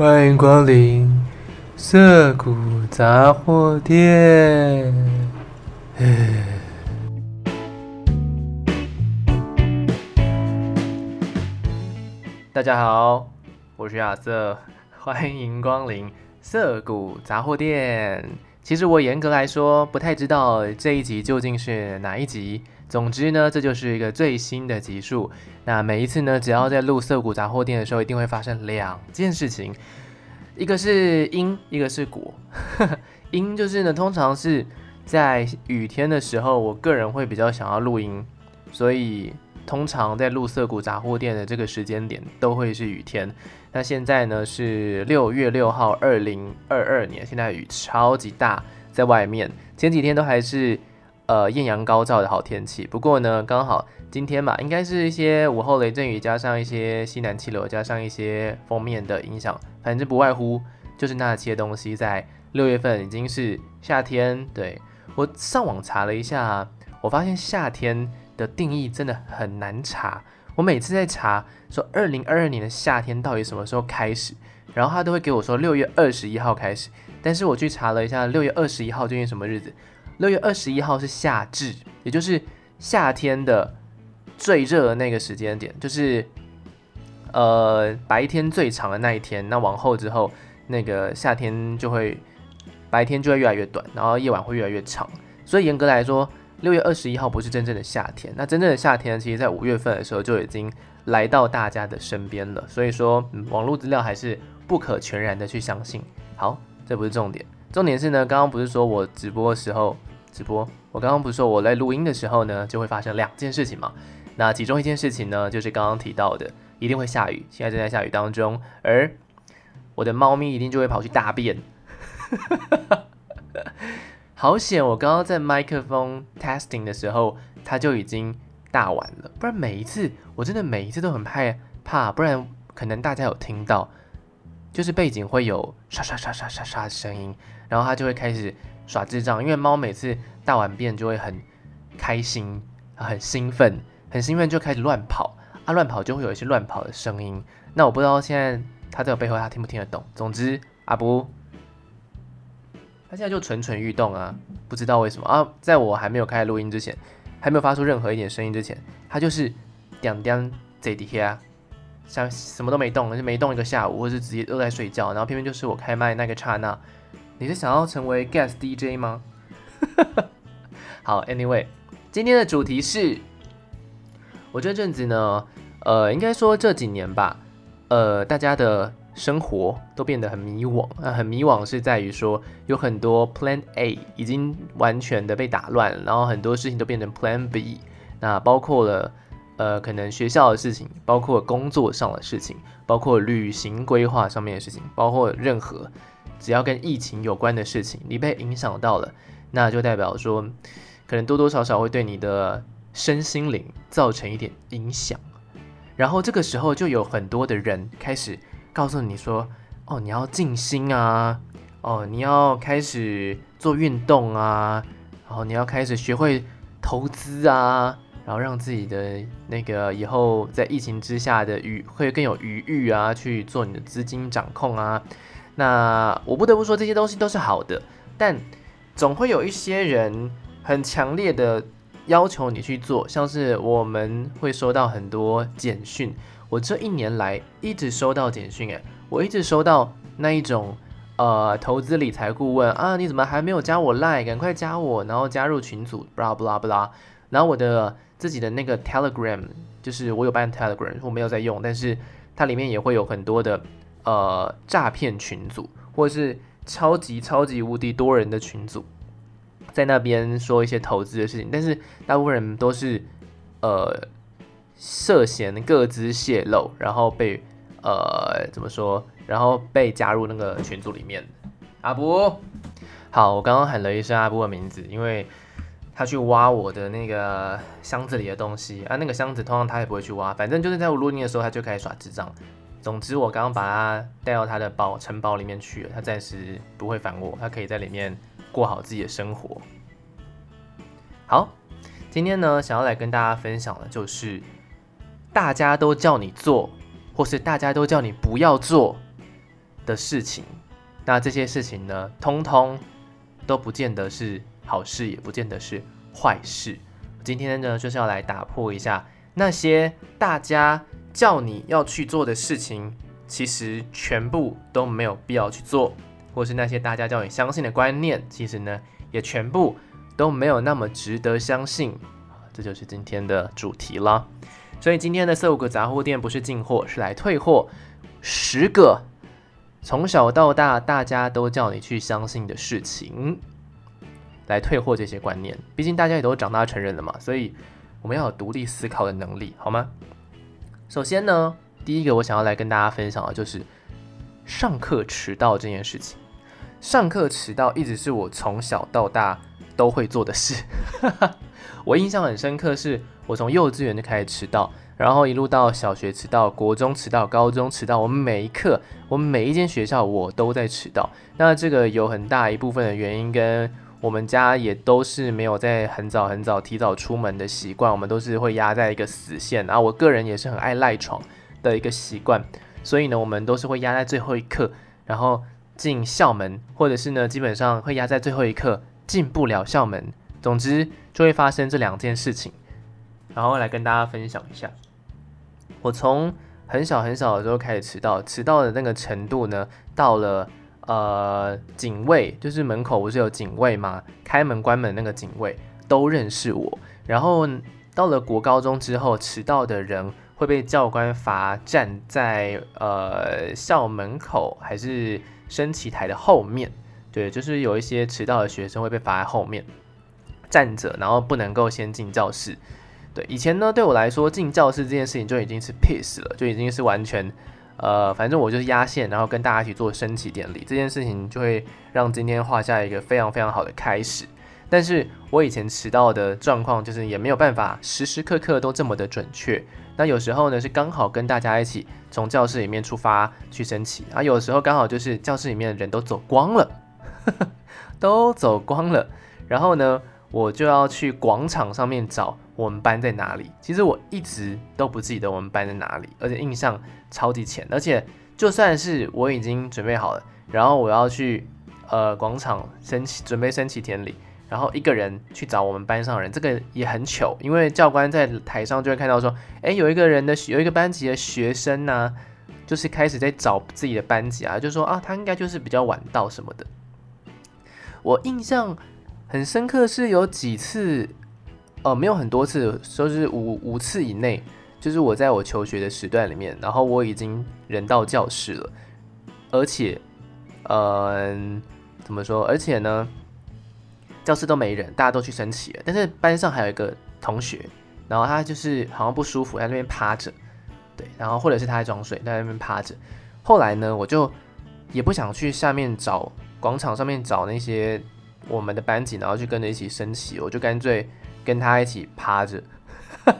欢迎光临涩谷杂货店。大家好，我是亚瑟，欢迎光临涩谷杂货店。其实我严格来说不太知道这一集究竟是哪一集。总之呢，这就是一个最新的集数。那每一次呢，只要在录涩谷杂货店的时候，一定会发生两件事情，一个是因，一个是果。因就是呢，通常是在雨天的时候，我个人会比较想要录音，所以通常在录涩谷杂货店的这个时间点都会是雨天。那现在呢是六月六号，二零二二年，现在雨超级大，在外面。前几天都还是呃艳阳高照的好天气，不过呢刚好今天嘛，应该是一些午后雷阵雨，加上一些西南气流，加上一些锋面的影响，反正不外乎就是那些东西。在六月份已经是夏天，对，我上网查了一下，我发现夏天的定义真的很难查。我每次在查说二零二二年的夏天到底什么时候开始，然后他都会给我说六月二十一号开始。但是我去查了一下，六月二十一号究竟什么日子？六月二十一号是夏至，也就是夏天的最热的那个时间点，就是呃白天最长的那一天。那往后之后，那个夏天就会白天就会越来越短，然后夜晚会越来越长。所以严格来说，六月二十一号不是真正的夏天，那真正的夏天其实在五月份的时候就已经来到大家的身边了。所以说，嗯，网络资料还是不可全然的去相信。好，这不是重点，重点是呢，刚刚不是说我直播的时候直播，我刚刚不是说我在录音的时候呢，就会发生两件事情嘛？那其中一件事情呢，就是刚刚提到的，一定会下雨，现在正在下雨当中，而我的猫咪一定就会跑去大便。好险！我刚刚在麦克风 testing 的时候，它就已经大完了。不然每一次，我真的每一次都很害怕。不然可能大家有听到，就是背景会有刷刷刷刷刷刷的声音，然后它就会开始耍智障。因为猫每次大完便就会很开心、很兴奋、很兴奋，就开始乱跑啊，乱跑就会有一些乱跑的声音。那我不知道现在它在我背后，它听不听得懂？总之，阿布。他现在就蠢蠢欲动啊，不知道为什么啊，在我还没有开始录音之前，还没有发出任何一点声音之前，他就是点点在底下，像什么都没动，就没动一个下午，或是直接都在睡觉，然后偏偏就是我开麦那个刹那，你是想要成为 guest DJ 吗？好，Anyway，今天的主题是，我这阵子呢，呃，应该说这几年吧，呃，大家的。生活都变得很迷惘，啊，很迷惘是在于说有很多 Plan A 已经完全的被打乱，然后很多事情都变成 Plan B，那包括了呃可能学校的事情，包括工作上的事情，包括旅行规划上面的事情，包括任何只要跟疫情有关的事情，你被影响到了，那就代表说可能多多少少会对你的身心灵造成一点影响，然后这个时候就有很多的人开始。告诉你说，哦，你要静心啊，哦，你要开始做运动啊，然后你要开始学会投资啊，然后让自己的那个以后在疫情之下的余会更有余裕啊，去做你的资金掌控啊。那我不得不说这些东西都是好的，但总会有一些人很强烈的要求你去做，像是我们会收到很多简讯。我这一年来一直收到简讯，诶，我一直收到那一种，呃，投资理财顾问啊，你怎么还没有加我 Line？赶快加我，然后加入群组，blah blah blah。然后我的自己的那个 Telegram，就是我有办 Telegram，我没有在用，但是它里面也会有很多的呃诈骗群组，或者是超级超级无敌多人的群组，在那边说一些投资的事情，但是大部分人都是呃。涉嫌各资泄露，然后被呃怎么说？然后被加入那个群组里面。阿布，好，我刚刚喊了一声阿布的名字，因为他去挖我的那个箱子里的东西啊。那个箱子通常他也不会去挖，反正就是在我录音的时候，他就开始耍智障。总之，我刚刚把他带到他的堡城堡里面去了，他暂时不会烦我，他可以在里面过好自己的生活。好，今天呢，想要来跟大家分享的就是。大家都叫你做，或是大家都叫你不要做的事情，那这些事情呢，通通都不见得是好事，也不见得是坏事。今天呢，就是要来打破一下那些大家叫你要去做的事情，其实全部都没有必要去做，或是那些大家叫你相信的观念，其实呢，也全部都没有那么值得相信。这就是今天的主题了。所以今天的四五个杂货店不是进货，是来退货。十个从小到大大家都叫你去相信的事情。来退货这些观念，毕竟大家也都长大成人了嘛，所以我们要有独立思考的能力，好吗？首先呢，第一个我想要来跟大家分享的就是上课迟到这件事情。上课迟到一直是我从小到大都会做的事。我印象很深刻，是我从幼稚园就开始迟到，然后一路到小学迟到，国中迟到，高中迟到，我们每一课，我们每一间学校我都在迟到。那这个有很大一部分的原因跟我们家也都是没有在很早很早提早出门的习惯，我们都是会压在一个死线。然后我个人也是很爱赖床的一个习惯，所以呢，我们都是会压在最后一刻，然后进校门，或者是呢，基本上会压在最后一刻进不了校门。总之就会发生这两件事情，然后来跟大家分享一下。我从很小很小的时候开始迟到，迟到的那个程度呢，到了。呃，警卫就是门口不是有警卫吗？开门关门那个警卫都认识我。然后到了国高中之后，迟到的人会被教官罚站在呃校门口还是升旗台的后面。对，就是有一些迟到的学生会被罚在后面站着，然后不能够先进教室。对，以前呢，对我来说进教室这件事情就已经是 peace 了，就已经是完全。呃，反正我就是压线，然后跟大家一起做升旗典礼，这件事情就会让今天画下一个非常非常好的开始。但是我以前迟到的状况就是也没有办法时时刻刻都这么的准确。那有时候呢是刚好跟大家一起从教室里面出发去升旗，啊，有时候刚好就是教室里面的人都走光了，都走光了，然后呢我就要去广场上面找。我们班在哪里？其实我一直都不记得我们班在哪里，而且印象超级浅。而且就算是我已经准备好了，然后我要去呃广场升旗，准备升旗典礼，然后一个人去找我们班上的人，这个也很糗，因为教官在台上就会看到说，诶，有一个人的有一个班级的学生呢、就是开始在找自己的班级啊，就说啊，他应该就是比较晚到什么的。我印象很深刻是有几次。呃，没有很多次，说是五五次以内，就是我在我求学的时段里面，然后我已经人到教室了，而且，嗯、呃，怎么说？而且呢，教室都没人，大家都去升旗了，但是班上还有一个同学，然后他就是好像不舒服，在那边趴着，对，然后或者是他在装睡，在那边趴着。后来呢，我就也不想去下面找广场上面找那些我们的班级，然后去跟着一起升旗，我就干脆。跟他一起趴着，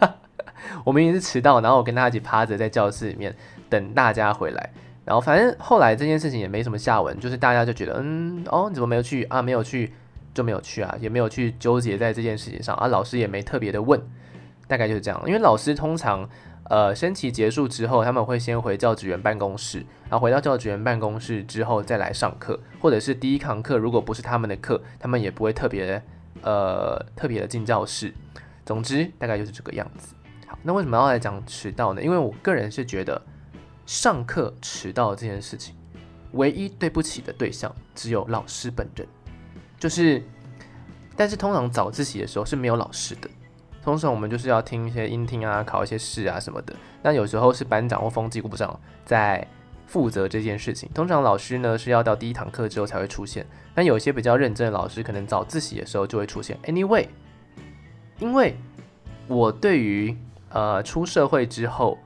我明明是迟到，然后我跟他一起趴着在教室里面等大家回来，然后反正后来这件事情也没什么下文，就是大家就觉得，嗯，哦，你怎么没有去啊？没有去就没有去啊，也没有去纠结在这件事情上啊。老师也没特别的问，大概就是这样。因为老师通常，呃，升旗结束之后，他们会先回教职员办公室，然后回到教职员办公室之后再来上课，或者是第一堂课如果不是他们的课，他们也不会特别。呃，特别的进教室，总之大概就是这个样子。好，那为什么要来讲迟到呢？因为我个人是觉得上课迟到这件事情，唯一对不起的对象只有老师本人。就是，但是通常早自习的时候是没有老师的，通常我们就是要听一些音听啊，考一些试啊什么的。那有时候是班长或风纪股长在。负责这件事情，通常老师呢是要到第一堂课之后才会出现。但有些比较认真的老师，可能早自习的时候就会出现。Anyway，因为我对于呃出社会之后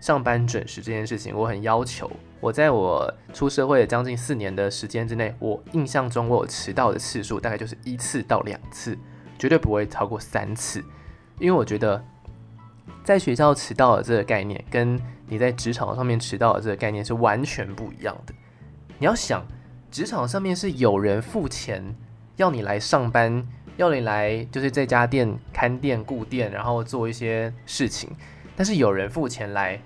上班准时这件事情，我很要求。我在我出社会将近四年的时间之内，我印象中我有迟到的次数大概就是一次到两次，绝对不会超过三次，因为我觉得。在学校迟到的这个概念，跟你在职场上面迟到的这个概念是完全不一样的。你要想，职场上面是有人付钱要你来上班，要你来就是这家店看店顾店，然后做一些事情。但是有人付钱来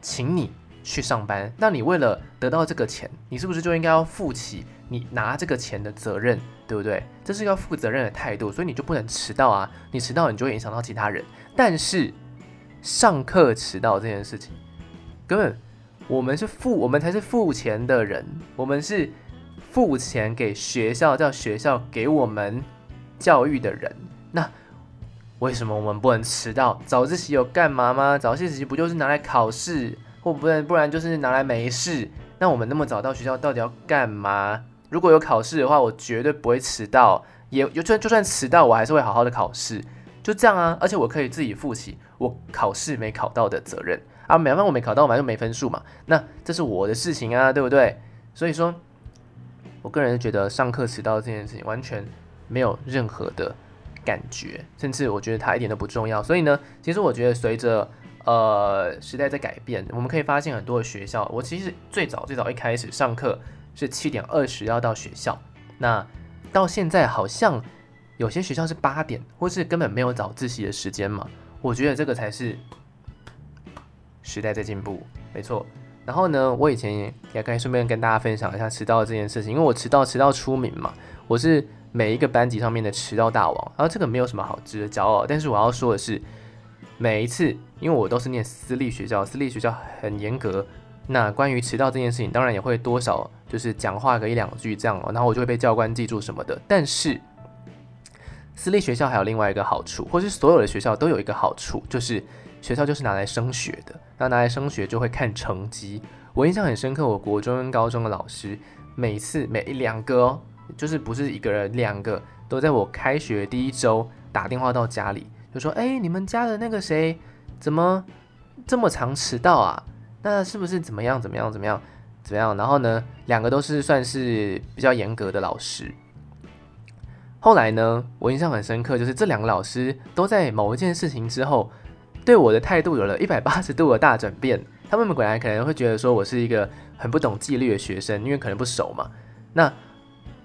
请你去上班，那你为了得到这个钱，你是不是就应该要负起你拿这个钱的责任，对不对？这是一个负责任的态度，所以你就不能迟到啊！你迟到，你就会影响到其他人。但是上课迟到这件事情，根本我们是付，我们才是付钱的人，我们是付钱给学校，叫学校给我们教育的人。那为什么我们不能迟到？早自习有干嘛吗？早自习不就是拿来考试？或不然，不然就是拿来没事。那我们那么早到学校，到底要干嘛？如果有考试的话，我绝对不会迟到。也就算就算迟到，我还是会好好的考试。就这样啊，而且我可以自己负起我考试没考到的责任啊。没办法，我没考到，反正没分数嘛。那这是我的事情啊，对不对？所以说，我个人觉得上课迟到这件事情完全没有任何的感觉，甚至我觉得它一点都不重要。所以呢，其实我觉得随着呃，时代在改变，我们可以发现很多的学校。我其实最早最早一开始上课是七点二十要到学校，那到现在好像有些学校是八点，或是根本没有早自习的时间嘛。我觉得这个才是时代在进步，没错。然后呢，我以前也也可以顺便跟大家分享一下迟到这件事情，因为我迟到迟到出名嘛，我是每一个班级上面的迟到大王。然后这个没有什么好值得骄傲，但是我要说的是。每一次，因为我都是念私立学校，私立学校很严格。那关于迟到这件事情，当然也会多少就是讲话个一两句这样哦，然后我就会被教官记住什么的。但是私立学校还有另外一个好处，或是所有的学校都有一个好处，就是学校就是拿来升学的。那拿来升学就会看成绩。我印象很深刻，我国中跟高中的老师，每次每两个哦，就是不是一个人，两个都在我开学第一周打电话到家里。就说：“哎，你们家的那个谁，怎么这么常迟到啊？那是不是怎么样？怎么样？怎么样？怎么样？然后呢，两个都是算是比较严格的老师。后来呢，我印象很深刻，就是这两个老师都在某一件事情之后，对我的态度有了一百八十度的大转变。他们本来可能会觉得说我是一个很不懂纪律的学生，因为可能不熟嘛。那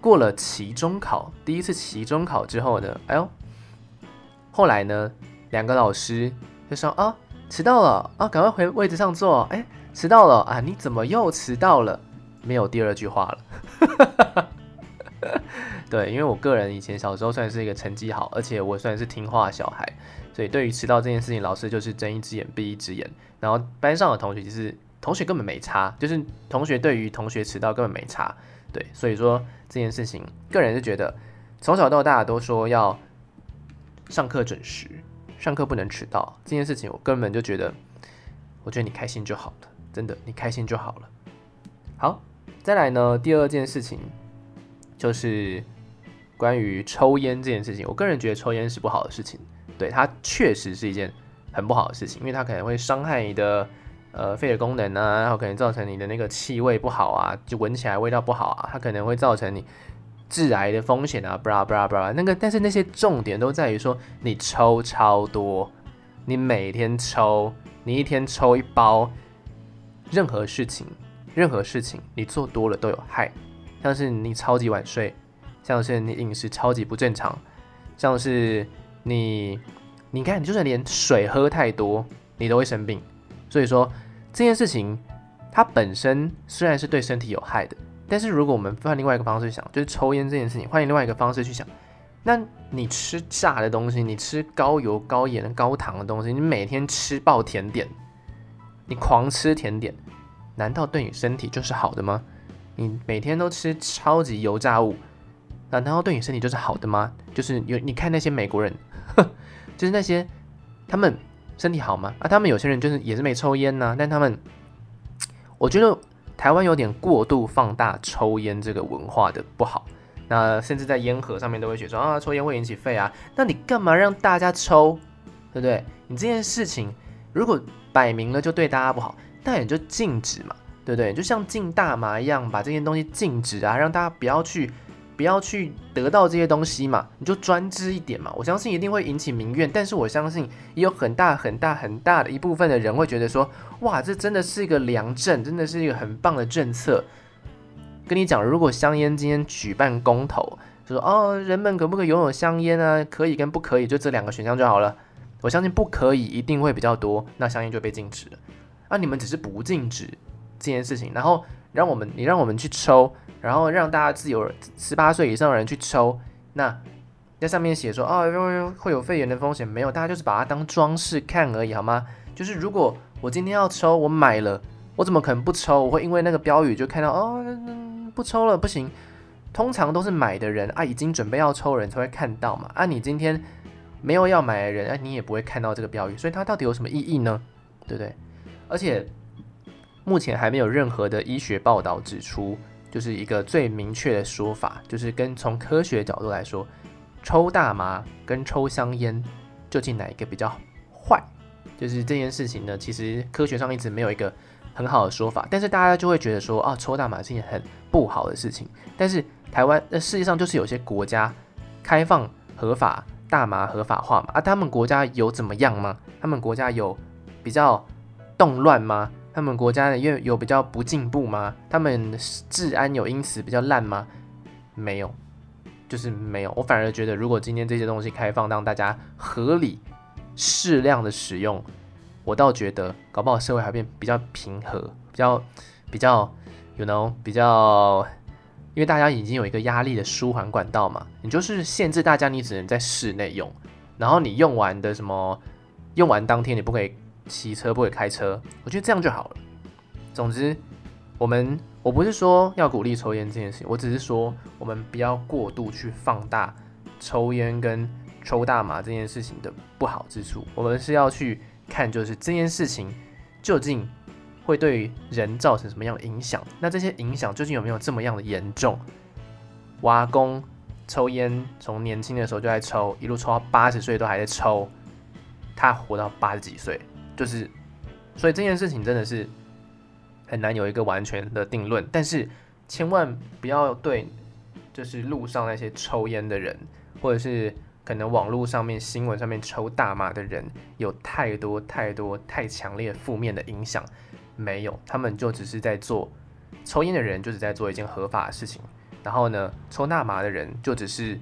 过了期中考，第一次期中考之后呢，哎呦。”后来呢，两个老师就说：“啊，迟到了啊，赶快回位置上坐。哎，迟到了啊，你怎么又迟到了？没有第二句话了。”对，因为我个人以前小时候算是一个成绩好，而且我算是听话小孩，所以对于迟到这件事情，老师就是睁一只眼闭一只眼。然后班上的同学其实同学根本没差，就是同学对于同学迟到根本没差。对，所以说这件事情，个人是觉得从小到大都说要。上课准时，上课不能迟到这件事情，我根本就觉得，我觉得你开心就好了，真的，你开心就好了。好，再来呢，第二件事情就是关于抽烟这件事情。我个人觉得抽烟是不好的事情，对，它确实是一件很不好的事情，因为它可能会伤害你的呃肺的功能啊，然后可能造成你的那个气味不好啊，就闻起来味道不好啊，它可能会造成你。致癌的风险啊，布拉布拉布拉，那个，但是那些重点都在于说，你抽超多，你每天抽，你一天抽一包，任何事情，任何事情你做多了都有害，像是你超级晚睡，像是你饮食超级不正常，像是你，你看，你就算连水喝太多，你都会生病。所以说这件事情，它本身虽然是对身体有害的。但是如果我们换另外一个方式想，就是抽烟这件事情，换另外一个方式去想，那你吃炸的东西，你吃高油、高盐、高糖的东西，你每天吃爆甜点，你狂吃甜点，难道对你身体就是好的吗？你每天都吃超级油炸物，难道对你身体就是好的吗？就是有你看那些美国人，就是那些他们身体好吗？啊，他们有些人就是也是没抽烟呐，但他们，我觉得。台湾有点过度放大抽烟这个文化的不好，那甚至在烟盒上面都会写说啊，抽烟会引起肺啊，那你干嘛让大家抽，对不对？你这件事情如果摆明了就对大家不好，那也就禁止嘛，对不对？就像禁大麻一样，把这些东西禁止啊，让大家不要去。不要去得到这些东西嘛，你就专制一点嘛。我相信一定会引起民怨，但是我相信也有很大很大很大的一部分的人会觉得说，哇，这真的是一个良政，真的是一个很棒的政策。跟你讲，如果香烟今天举办公投，就说哦，人们可不可以拥有香烟啊？可以跟不可以，就这两个选项就好了。我相信不可以一定会比较多，那香烟就被禁止了。啊，你们只是不禁止这，件事情，然后让我们你让我们去抽，然后让大家自由十八岁以上的人去抽，那在上面写说哦，会会有肺炎的风险，没有，大家就是把它当装饰看而已，好吗？就是如果我今天要抽，我买了，我怎么可能不抽？我会因为那个标语就看到哦，不抽了不行。通常都是买的人啊，已经准备要抽人才会看到嘛。啊，你今天没有要买的人，啊，你也不会看到这个标语，所以它到底有什么意义呢？对不对？而且目前还没有任何的医学报道指出，就是一个最明确的说法，就是跟从科学角度来说，抽大麻跟抽香烟究竟哪一个比较坏？就是这件事情呢，其实科学上一直没有一个很好的说法，但是大家就会觉得说啊，抽大麻是一件很不好的事情，但是。台湾，那世界上就是有些国家开放合法大麻合法化嘛？啊，他们国家有怎么样吗？他们国家有比较动乱吗？他们国家的因为有比较不进步吗？他们治安有因此比较烂吗？没有，就是没有。我反而觉得，如果今天这些东西开放，让大家合理适量的使用，我倒觉得搞不好社会还变比较平和，比较比较，you know，比较。因为大家已经有一个压力的舒缓管道嘛，你就是限制大家，你只能在室内用，然后你用完的什么，用完当天你不可以骑车，不会开车，我觉得这样就好了。总之，我们我不是说要鼓励抽烟这件事情，我只是说我们不要过度去放大抽烟跟抽大麻这件事情的不好之处，我们是要去看就是这件事情究竟。会对人造成什么样的影响？那这些影响究竟有没有这么样的严重？瓦工抽烟，从年轻的时候就在抽，一路抽到八十岁都还在抽，他活到八十几岁，就是，所以这件事情真的是很难有一个完全的定论。但是千万不要对，就是路上那些抽烟的人，或者是可能网络上面新闻上面抽大麻的人，有太多太多太强烈负面的影响。没有，他们就只是在做抽烟的人，就只在做一件合法的事情。然后呢，抽大麻的人就只是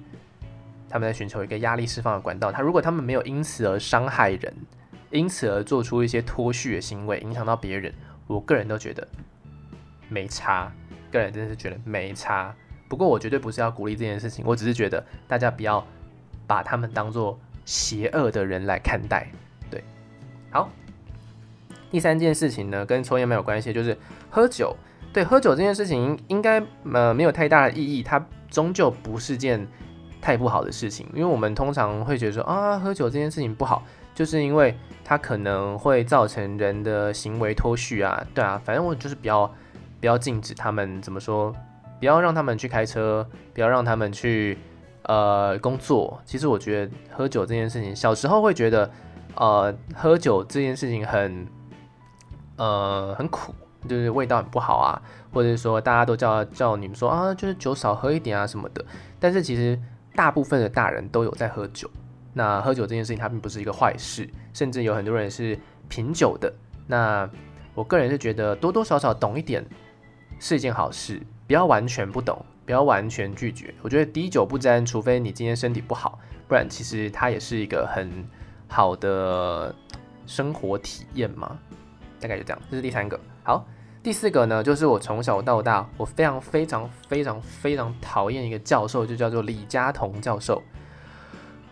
他们在寻求一个压力释放的管道。他如果他们没有因此而伤害人，因此而做出一些脱序的行为，影响到别人，我个人都觉得没差。个人真的是觉得没差。不过我绝对不是要鼓励这件事情，我只是觉得大家不要把他们当做邪恶的人来看待。对，好。第三件事情呢，跟抽烟没有关系，就是喝酒。对，喝酒这件事情应该呃没有太大的意义，它终究不是件太不好的事情。因为我们通常会觉得说啊，喝酒这件事情不好，就是因为它可能会造成人的行为脱序啊。对啊，反正我就是比较比较禁止他们怎么说，不要让他们去开车，不要让他们去呃工作。其实我觉得喝酒这件事情，小时候会觉得呃喝酒这件事情很。呃，很苦，就是味道很不好啊，或者说大家都叫叫你们说啊，就是酒少喝一点啊什么的。但是其实大部分的大人都有在喝酒，那喝酒这件事情它并不是一个坏事，甚至有很多人是品酒的。那我个人是觉得多多少少懂一点是一件好事，不要完全不懂，不要完全拒绝。我觉得滴酒不沾，除非你今天身体不好，不然其实它也是一个很好的生活体验嘛。大概就这样，这是第三个。好，第四个呢，就是我从小到大，我非常非常非常非常讨厌一个教授，就叫做李嘉彤教授。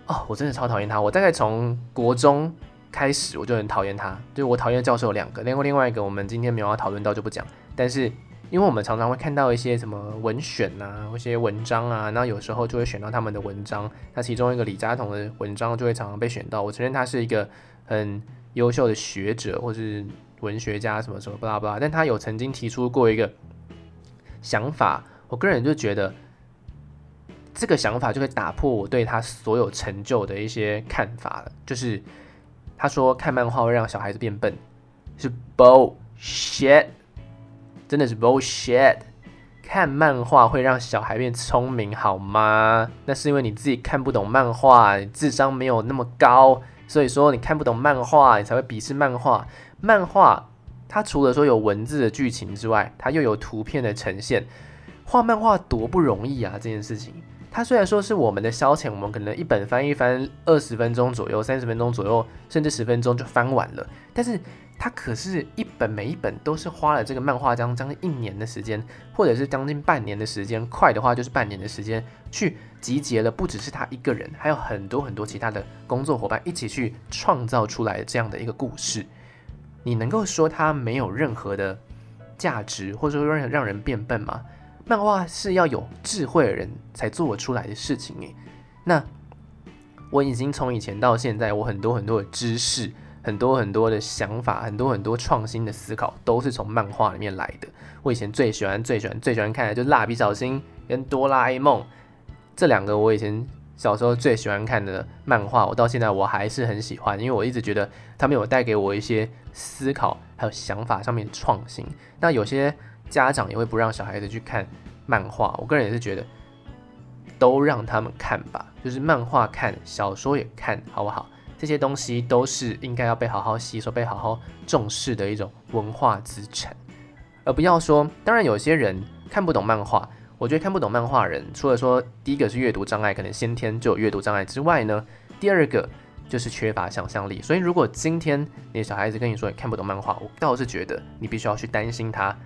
哦，我真的超讨厌他。我大概从国中开始，我就很讨厌他。就我讨厌教授有两个，另外另外一个我们今天没有要讨论到，就不讲。但是因为我们常常会看到一些什么文选啊，一些文章啊，那有时候就会选到他们的文章。那其中一个李家同的文章就会常常被选到。我承认他是一个很优秀的学者，或是。文学家什么什么巴拉巴拉，但他有曾经提出过一个想法，我个人就觉得这个想法就会打破我对他所有成就的一些看法了。就是他说看漫画会让小孩子变笨，是 bullshit，真的是 bullshit。看漫画会让小孩变聪明好吗？那是因为你自己看不懂漫画，你智商没有那么高，所以说你看不懂漫画，你才会鄙视漫画。漫画它除了说有文字的剧情之外，它又有图片的呈现。画漫画多不容易啊！这件事情，它虽然说是我们的消遣，我们可能一本翻一翻，二十分钟左右、三十分钟左右，甚至十分钟就翻完了。但是它可是一本每一本都是花了这个漫画将将近一年的时间，或者是将近半年的时间，快的话就是半年的时间，去集结了不只是他一个人，还有很多很多其他的工作伙伴一起去创造出来这样的一个故事。你能够说它没有任何的价值，或者说让让人变笨吗？漫画是要有智慧的人才做出来的事情诶。那我已经从以前到现在，我很多很多的知识，很多很多的想法，很多很多创新的思考，都是从漫画里面来的。我以前最喜欢、最喜欢、最喜欢看的就是《蜡笔小新》跟《哆啦 A 梦》这两个，我以前。小时候最喜欢看的漫画，我到现在我还是很喜欢，因为我一直觉得他们有带给我一些思考，还有想法上面创新。那有些家长也会不让小孩子去看漫画，我个人也是觉得都让他们看吧，就是漫画看，小说也看，好不好？这些东西都是应该要被好好吸收、被好好重视的一种文化资产，而不要说，当然有些人看不懂漫画。我觉得看不懂漫画人，除了说第一个是阅读障碍，可能先天就有阅读障碍之外呢，第二个就是缺乏想象力。所以如果今天你的小孩子跟你说你看不懂漫画，我倒是觉得你必须要去担心他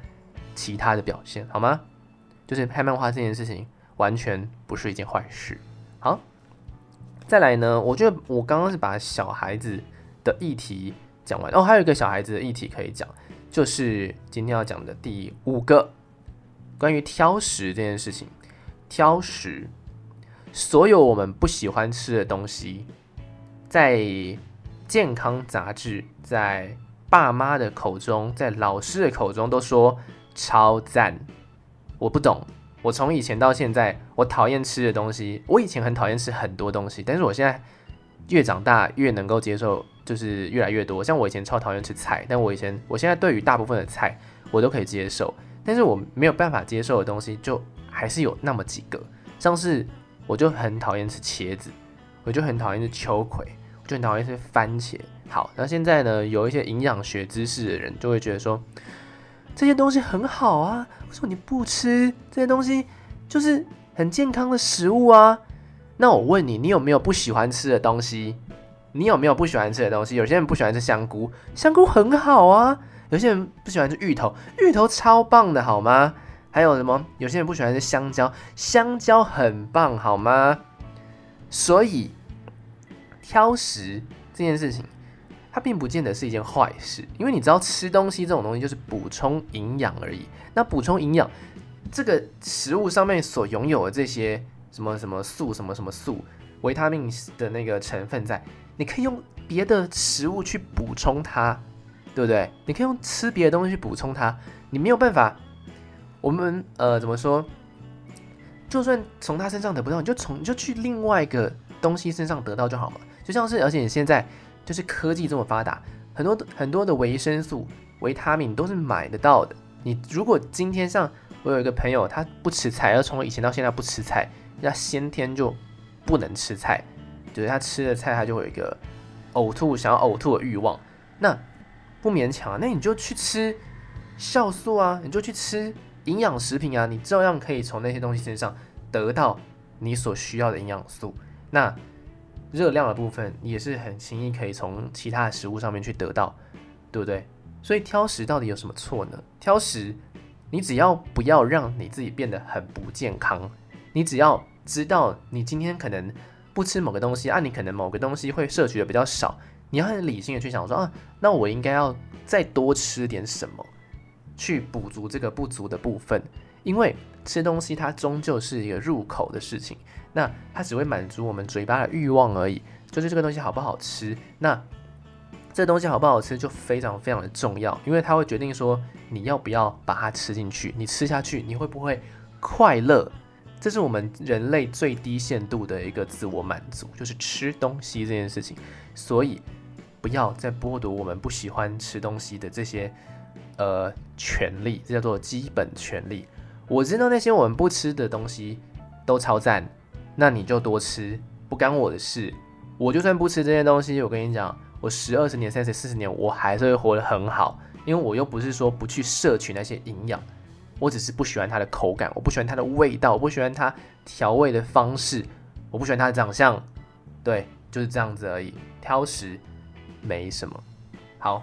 其他的表现，好吗？就是拍漫画这件事情完全不是一件坏事。好，再来呢，我觉得我刚刚是把小孩子的议题讲完，哦，还有一个小孩子的议题可以讲，就是今天要讲的第五个。关于挑食这件事情，挑食，所有我们不喜欢吃的东西，在健康杂志、在爸妈的口中、在老师的口中都说超赞。我不懂，我从以前到现在，我讨厌吃的东西，我以前很讨厌吃很多东西，但是我现在越长大越能够接受，就是越来越多。像我以前超讨厌吃菜，但我以前，我现在对于大部分的菜我都可以接受。但是我没有办法接受的东西，就还是有那么几个，像是我就很讨厌吃茄子，我就很讨厌吃秋葵，我就很讨厌吃番茄。好，那现在呢，有一些营养学知识的人就会觉得说，这些东西很好啊，为什么你不吃这些东西？就是很健康的食物啊。那我问你，你有没有不喜欢吃的东西？你有没有不喜欢吃的东西？有些人不喜欢吃香菇，香菇很好啊。有些人不喜欢吃芋头，芋头超棒的，好吗？还有什么？有些人不喜欢吃香蕉，香蕉很棒，好吗？所以挑食这件事情，它并不见得是一件坏事，因为你知道吃东西这种东西就是补充营养而已。那补充营养，这个食物上面所拥有的这些什么什么素、什么什么素、维他命的那个成分在，你可以用别的食物去补充它。对不对？你可以用吃别的东西去补充它，你没有办法。我们呃怎么说？就算从他身上得不到，你就从你就去另外一个东西身上得到就好嘛。就像是，而且你现在就是科技这么发达，很多很多的维生素、维他命都是买得到的。你如果今天像我有一个朋友，他不吃菜，而从以前到现在不吃菜，他先天就不能吃菜，就是他吃了菜，他就会有一个呕吐、想要呕吐的欲望。那不勉强啊，那你就去吃酵素啊，你就去吃营养食品啊，你照样可以从那些东西身上得到你所需要的营养素。那热量的部分也是很轻易可以从其他的食物上面去得到，对不对？所以挑食到底有什么错呢？挑食，你只要不要让你自己变得很不健康，你只要知道你今天可能不吃某个东西啊，你可能某个东西会摄取的比较少。你要很理性的去想说啊，那我应该要再多吃点什么，去补足这个不足的部分。因为吃东西它终究是一个入口的事情，那它只会满足我们嘴巴的欲望而已。就是这个东西好不好吃，那这东西好不好吃就非常非常的重要，因为它会决定说你要不要把它吃进去，你吃下去你会不会快乐。这是我们人类最低限度的一个自我满足，就是吃东西这件事情。所以。不要再剥夺我们不喜欢吃东西的这些呃权利，这叫做基本权利。我知道那些我们不吃的东西都超赞，那你就多吃，不干我的事。我就算不吃这些东西，我跟你讲，我十二十年、三十四十年，我还是会活得很好，因为我又不是说不去摄取那些营养，我只是不喜欢它的口感，我不喜欢它的味道，我不喜欢它调味的方式，我不喜欢它的长相，对，就是这样子而已。挑食。没什么，好，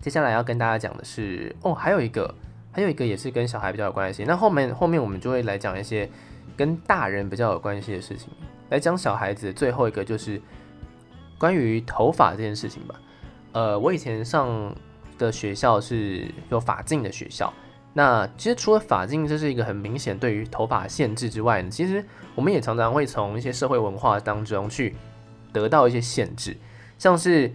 接下来要跟大家讲的是，哦，还有一个，还有一个也是跟小孩比较有关系。那后面后面我们就会来讲一些跟大人比较有关系的事情。来讲小孩子最后一个就是关于头发这件事情吧。呃，我以前上的学校是有发禁的学校。那其实除了发禁这是一个很明显对于头发限制之外呢，其实我们也常常会从一些社会文化当中去得到一些限制，像是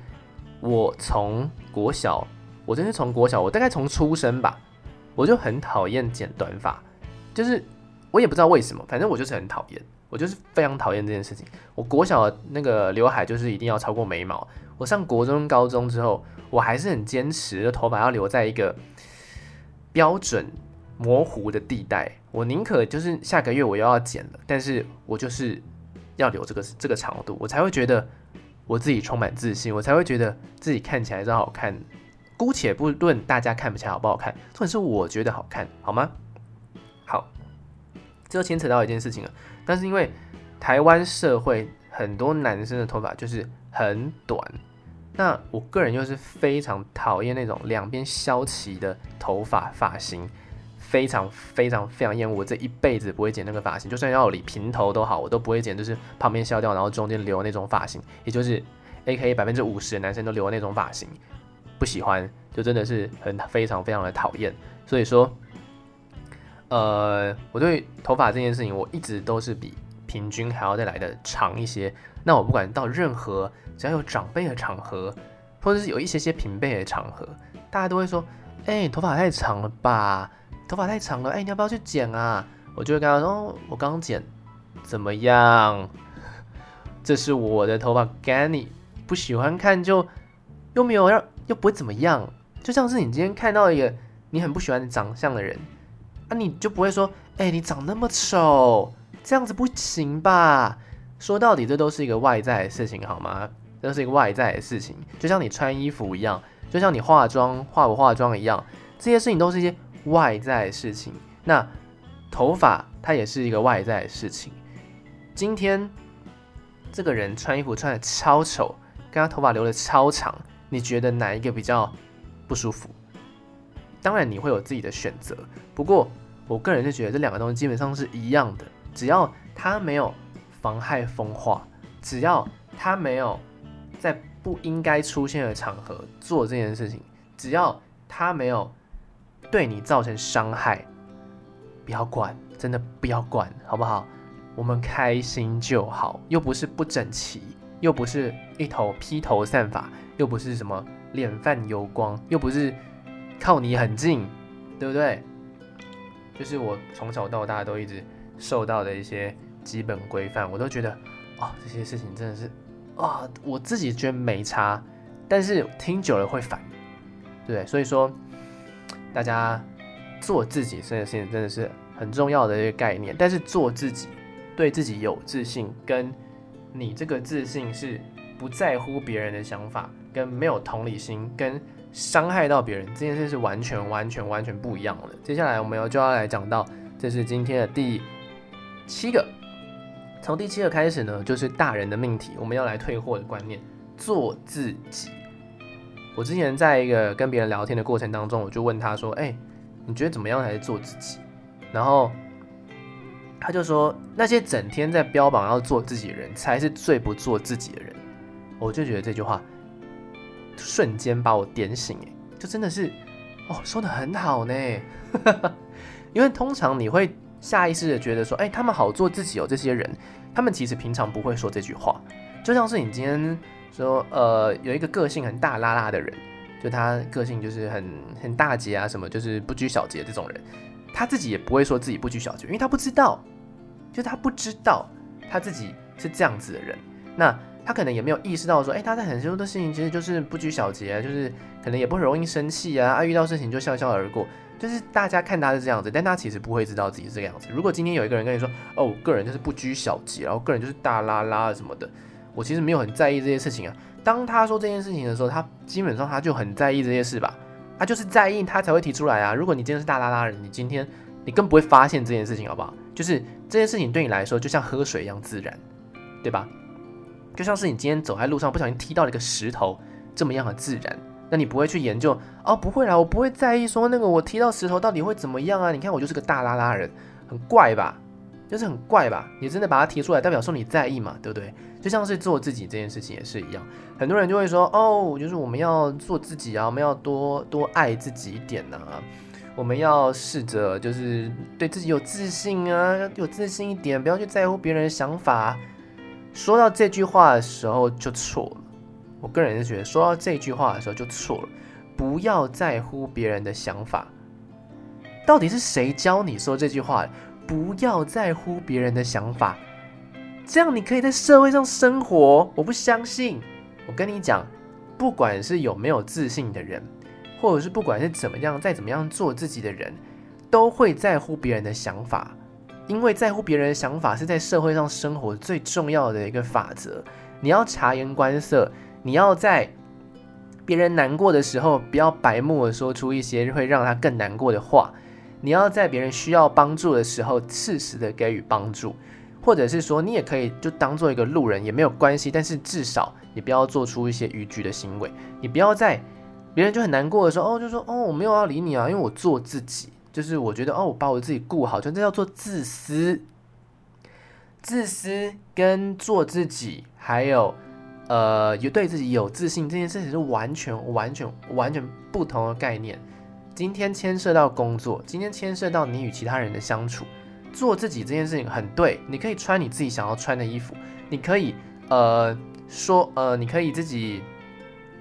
我从国小。我真是从国小，我大概从出生吧，我就很讨厌剪短发，就是我也不知道为什么，反正我就是很讨厌，我就是非常讨厌这件事情。我国小的那个刘海就是一定要超过眉毛。我上国中、高中之后，我还是很坚持，头发要留在一个标准模糊的地带。我宁可就是下个月我又要剪了，但是我就是要留这个这个长度，我才会觉得我自己充满自信，我才会觉得自己看起来真好看。姑且不论大家看不起来好不好看，重点是我觉得好看，好吗？好，这就牵扯到一件事情了。但是因为台湾社会很多男生的头发就是很短，那我个人又是非常讨厌那种两边削齐的头发发型，非常非常非常厌恶。我这一辈子不会剪那个发型，就算要理平头都好，我都不会剪，就是旁边削掉，然后中间留那种发型，也就是 AK 百分之五十的男生都留那种发型。不喜欢，就真的是很非常非常的讨厌。所以说，呃，我对头发这件事情，我一直都是比平均还要再来的长一些。那我不管到任何只要有长辈的场合，或者是有一些些平辈的场合，大家都会说：“哎、头发太长了吧？头发太长了，哎、你要不要去剪啊？”我就会跟他说：“、我刚剪，怎么样？这是我的头发，干你不喜欢看就又没有让。”又不会怎么样，就像是你今天看到一个你很不喜欢的长相的人，啊，你就不会说，哎、你长那么丑，这样子不行吧？说到底，这都是一个外在的事情，好吗？这都是一个外在的事情，就像你穿衣服一样，就像你化妆化不化妆一样，这些事情都是一些外在的事情。那头发它也是一个外在的事情。今天这个人穿衣服穿得超丑，跟他头发留得超长。你觉得哪一个比较不舒服？当然你会有自己的选择，不过我个人就觉得这两个东西基本上是一样的，只要它没有妨害风化，只要它没有在不应该出现的场合做这件事情，只要它没有对你造成伤害，不要管，真的不要管，好不好？我们开心就好，又不是不整齐，又不是一头披头散发。又不是什么脸泛油光，又不是靠你很近，对不对？就是我从小到大都一直受到的一些基本规范，我都觉得啊、哦，这些事情真的是啊、我自己觉得没差，但是听久了会烦，对，对，所以说大家做自己这件事情真的是很重要的一个概念，但是做自己，对自己有自信，跟你这个自信是不在乎别人的想法。跟没有同理心，跟伤害到别人这件事是完全、完全、完全不一样的。接下来我们要就要来讲到，这是今天的第七个。从第七个开始呢，就是大人的命题，我们要来退货的观念，做自己。我之前在一个跟别人聊天的过程当中，我就问他说：“哎，你觉得怎么样才是做自己？”然后他就说：“那些整天在标榜要做自己的人，才是最不做自己的人。”我就觉得这句话。瞬间把我点醒，哎，就真的是，哦，说得很好呢，因为通常你会下意识的觉得说，哎，他们好做自己哦，这些人，他们其实平常不会说这句话，就像是你今天说，呃，有一个个性很大拉拉的人，就他个性就是很很大节啊，什么就是不拘小节这种人，他自己也不会说自己不拘小节，因为他不知道，就他不知道他自己是这样子的人，那。他可能也没有意识到说，哎、他在很多的事情其实就是不拘小节，就是可能也不容易生气啊，啊，遇到事情就笑笑而过，就是大家看他是这样子，但他其实不会知道自己是这个样子。如果今天有一个人跟你说，哦，我个人就是不拘小节，然后个人就是大拉拉什么的，我其实没有很在意这些事情啊。当他说这件事情的时候，他基本上他就很在意这些事吧，他就是在意，他才会提出来啊。如果你今天是大拉拉人，你今天你更不会发现这件事情，好不好？就是这件事情对你来说就像喝水一样自然，对吧？就像是你今天走在路上不小心踢到了一个石头这么样的自然，那你不会去研究哦？不会啦，我不会在意说那个我踢到石头到底会怎么样啊？你看我就是个大拉拉人，很怪吧？就是很怪吧？你真的把它提出来，代表说你在意嘛？对不对？就像是做自己这件事情也是一样，很多人就会说哦，就是我们要做自己啊，我们要多多爱自己一点呐、我们要试着就是对自己有自信啊，有自信一点，不要去在乎别人的想法。说到这句话的时候就错了，我个人是觉得说到这句话的时候就错了，不要在乎别人的想法。到底是谁教你说这句话？不要在乎别人的想法，这样你可以在社会上生活。我不相信。我跟你讲，不管是有没有自信的人，或者是不管是怎么样，再怎么样做自己的人，都会在乎别人的想法。因为在乎别人的想法是在社会上生活最重要的一个法则。你要察言观色，你要在别人难过的时候，不要白目的说出一些会让他更难过的话。你要在别人需要帮助的时候，适时的给予帮助，或者是说，你也可以就当做一个路人也没有关系，但是至少你不要做出一些逾矩的行为。你不要在别人就很难过的时候，哦，就说哦，我没有要理你啊，因为我做自己，就是我觉得哦，我把我自己顾好，就这叫做自私。自私跟做自己，还有呃，有对自己有自信这件事情是完全、完全、完全不同的概念。今天牵涉到工作，今天牵涉到你与其他人的相处，做自己这件事情很对。你可以穿你自己想要穿的衣服，你可以呃说呃，你可以自己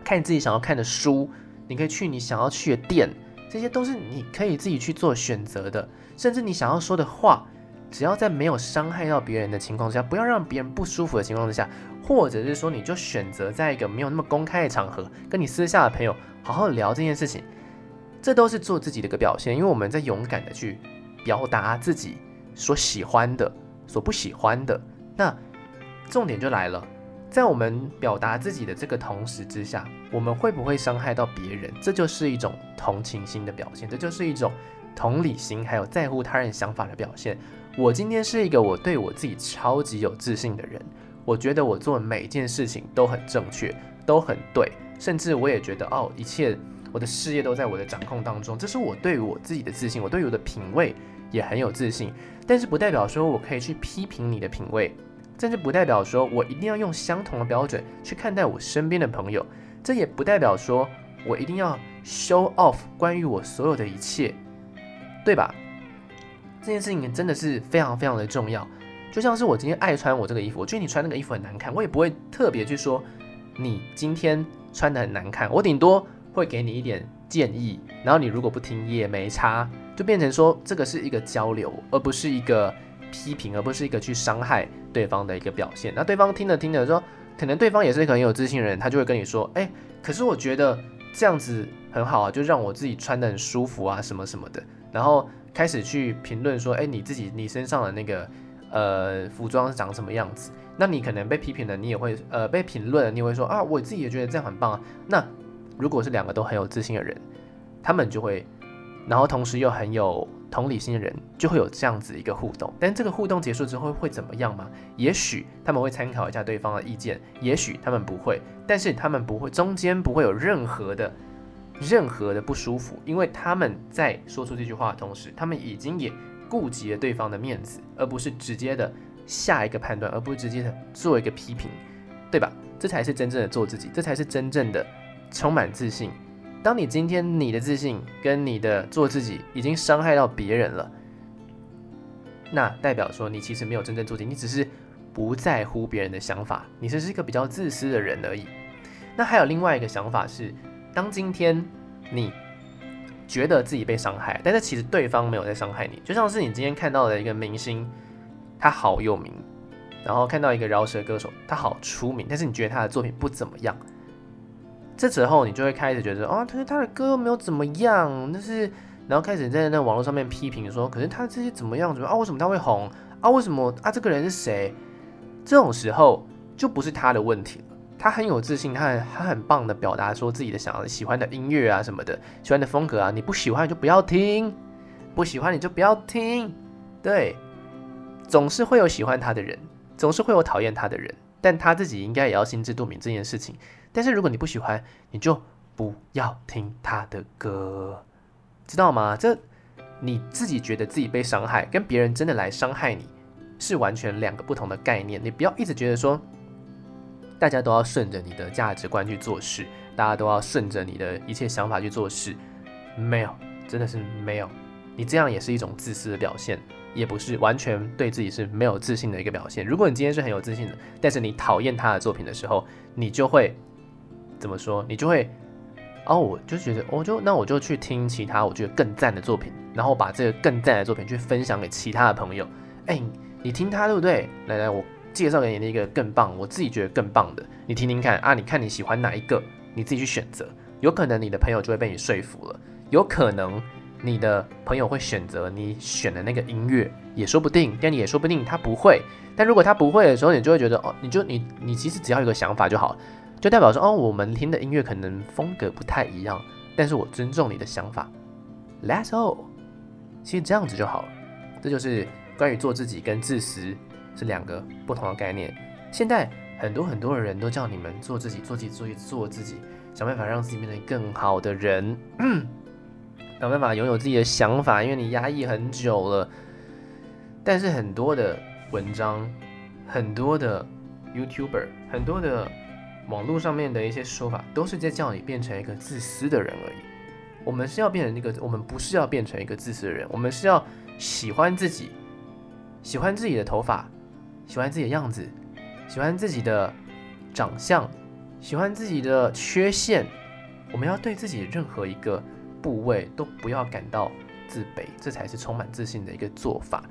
看自己想要看的书，你可以去你想要去的店，这些都是你可以自己去做选择的。甚至你想要说的话，只要在没有伤害到别人的情况之下，不要让别人不舒服的情况之下，或者是说你就选择在一个没有那么公开的场合，跟你私下的朋友好好聊这件事情。这都是做自己的一个表现，因为我们在勇敢的去表达自己所喜欢的、所不喜欢的。那重点就来了，在我们表达自己的这个同时之下，我们会不会伤害到别人？这就是一种同情心的表现，这就是一种同理心，还有在乎他人想法的表现。我今天是一个我对我自己超级有自信的人，我觉得我做每件事情都很正确，都很对，甚至我也觉得哦，一切。我的事业都在我的掌控当中，这是我对于我自己的自信，我对于我的品味也很有自信。但是不代表说我可以去批评你的品味，甚至不代表说我一定要用相同的标准去看待我身边的朋友。这也不代表说我一定要 show off 关于我所有的一切，对吧？这件事情真的是非常非常的重要。就像是我今天爱穿我这个衣服，我觉得你穿那个衣服很难看，我也不会特别去说你今天穿的很难看，我顶多。会给你一点建议，然后你如果不听也没差，就变成说这个是一个交流，而不是一个批评，而不是一个去伤害对方的一个表现。那对方听着听着说，可能对方也是一个很有自信的人，他就会跟你说，哎，可是我觉得这样子很好啊，就让我自己穿得很舒服啊，什么什么的，然后开始去评论说，哎，你自己你身上的那个呃服装长什么样子？那你可能被批评了，你也会呃被评论了，你会说啊，我自己也觉得这样很棒啊，那。如果是两个都很有自信的人，他们就会，然后同时又很有同理心的人，就会有这样子一个互动。但这个互动结束之后会怎么样吗？也许他们会参考一下对方的意见，也许他们不会，但是他们不会，中间不会有任何的任何的不舒服，因为他们在说出这句话的同时，他们已经也顾及了对方的面子，而不是直接的下一个判断，而不是直接的做一个批评，对吧？这才是真正的做自己，这才是真正的。充满自信。当你今天你的自信跟你的做自己已经伤害到别人了，那代表说你其实没有真正做自己，你只是不在乎别人的想法，你只是一个比较自私的人而已。那还有另外一个想法是，当今天你觉得自己被伤害，但是其实对方没有在伤害你，就像是你今天看到的一个明星，他好有名，然后看到一个饶舌歌手，他好出名，但是你觉得他的作品不怎么样。这时候你就会开始觉得，哦，他他的歌没有怎么样，但是然后开始在那网络上面批评说，可是他这些怎么样？怎么啊？为什么他会红啊？为什么啊？这个人是谁？这种时候就不是他的问题了。他很有自信，他很他很棒的表达说自己的想要喜欢的音乐啊什么的，喜欢的风格啊，你不喜欢就不要听，不喜欢你就不要听。对，总是会有喜欢他的人，总是会有讨厌他的人，但他自己应该也要心知肚明这件事情。但是如果你不喜欢，你就不要听他的歌，知道吗？这你自己觉得自己被伤害，跟别人真的来伤害你，是完全两个不同的概念。你不要一直觉得说，大家都要顺着你的价值观去做事，大家都要顺着你的一切想法去做事，没有，真的是没有。你这样也是一种自私的表现，也不是完全对自己是没有自信的一个表现。如果你今天是很有自信的，但是你讨厌他的作品的时候，你就会怎么说？你就会。哦，我就觉得，我就那我就去听其他我觉得更赞的作品，然后把这个更赞的作品去分享给其他的朋友。哎，你听他对不对？来来，我介绍给你一个更棒，我自己觉得更棒的，你听听看啊！你看你喜欢哪一个，你自己去选择。有可能你的朋友就会被你说服了，有可能你的朋友会选择你选的那个音乐，也说不定。但你也说不定他不会。但如果他不会的时候，你就会觉得哦，你就你你其实只要有个想法就好。就代表说，哦，我们听的音乐可能风格不太一样，但是我尊重你的想法。Let's go，其实这样子就好了。这就是关于做自己跟自私是两个不同的概念。现在很多很多的人都叫你们做自己，做自己，做自己，做自己，想办法让自己变成更好的人，想办法拥有自己的想法，因为你压抑很久了。但是很多的文章，很多的 YouTuber，很多的。网络上面的一些说法，都是在叫你变成一个自私的人而已。我们是要变成一个，我们不是要变成一个自私的人，我们是要喜欢自己，喜欢自己的头发，喜欢自己的样子，喜欢自己的长相，喜欢自己的缺陷。我们要对自己任何一个部位都不要感到自卑，这才是充满自信的一个做法。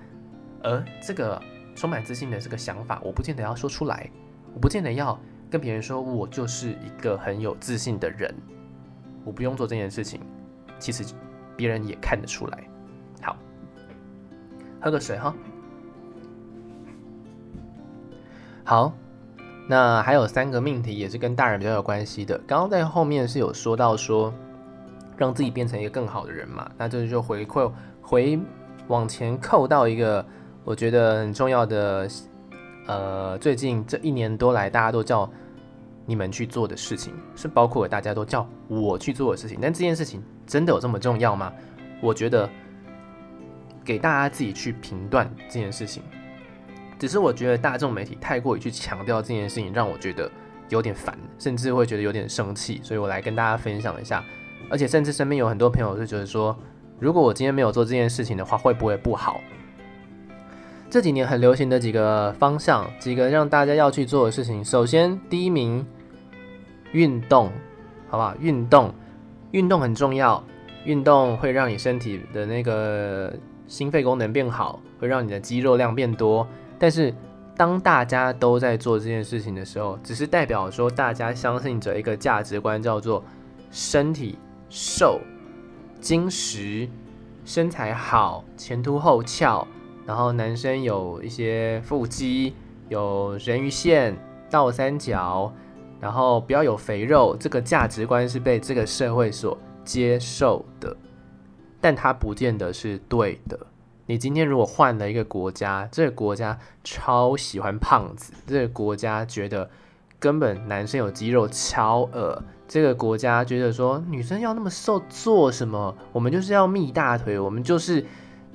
而这个充满自信的这个想法，我不见得要说出来，我不见得要。跟别人说，我就是一个很有自信的人，我不用做这件事情，其实别人也看得出来。好，喝个水哈。好，那还有三个命题也是跟大人比较有关系的。刚刚在后面是有说到说，让自己变成一个更好的人嘛，那这就回扣回往前扣到一个我觉得很重要的。呃，最近这一年多来，大家都叫你们去做的事情，是包括大家都叫我去做的事情。但这件事情真的有这么重要吗？我觉得给大家自己去评断这件事情。只是我觉得大众媒体太过于去强调这件事情，让我觉得有点烦，甚至会觉得有点生气。所以我来跟大家分享一下。而且甚至身边有很多朋友是觉得说，如果我今天没有做这件事情的话，会不会不好？这几年很流行的几个方向，几个让大家要去做的事情。首先，第一名，运动，好不好？运动，运动很重要。运动会让你身体的那个心肺功能变好，会让你的肌肉量变多。但是，当大家都在做这件事情的时候，只是代表说大家相信着一个价值观，叫做身体瘦、精实、身材好、前凸后翘。然后男生有一些腹肌，有人鱼线、倒三角，然后不要有肥肉，这个价值观是被这个社会所接受的，但它不见得是对的。你今天如果换了一个国家，这个国家超喜欢胖子，这个国家觉得根本男生有肌肉超恶，这个国家觉得说女生要那么瘦做什么？我们就是要蜜大腿，我们就是。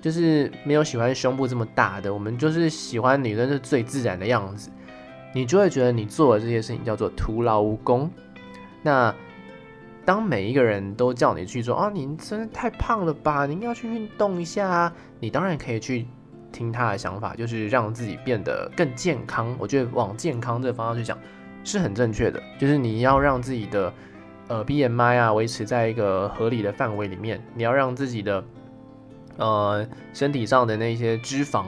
就是没有喜欢胸部这么大的，我们就是喜欢女生是最自然的样子，你就会觉得你做的这些事情叫做徒劳无功。那当每一个人都叫你去做，啊，你真的太胖了吧，你应该要去运动一下啊，你当然可以去听他的想法，就是让自己变得更健康。我觉得往健康这个方向去讲是很正确的，就是你要让自己的呃 BMI 啊维持在一个合理的范围里面，你要让自己的。呃，身体上的那些脂肪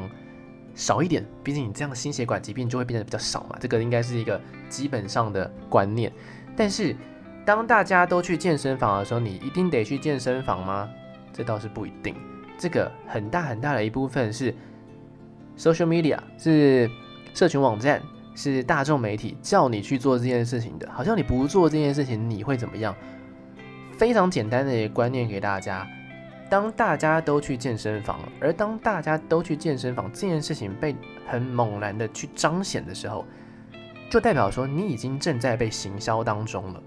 少一点，毕竟你这样心血管疾病就会变得比较少嘛。这个应该是一个基本上的观念。但是，当大家都去健身房的时候，你一定得去健身房吗？这倒是不一定。这个很大很大的一部分是 social media，是社群网站，是大众媒体叫你去做这件事情的。好像你不做这件事情，你会怎么样？非常简单的观念给大家。当大家都去健身房，而当大家都去健身房这件事情被很猛然的去彰显的时候，就代表说你已经正在被行销当中了。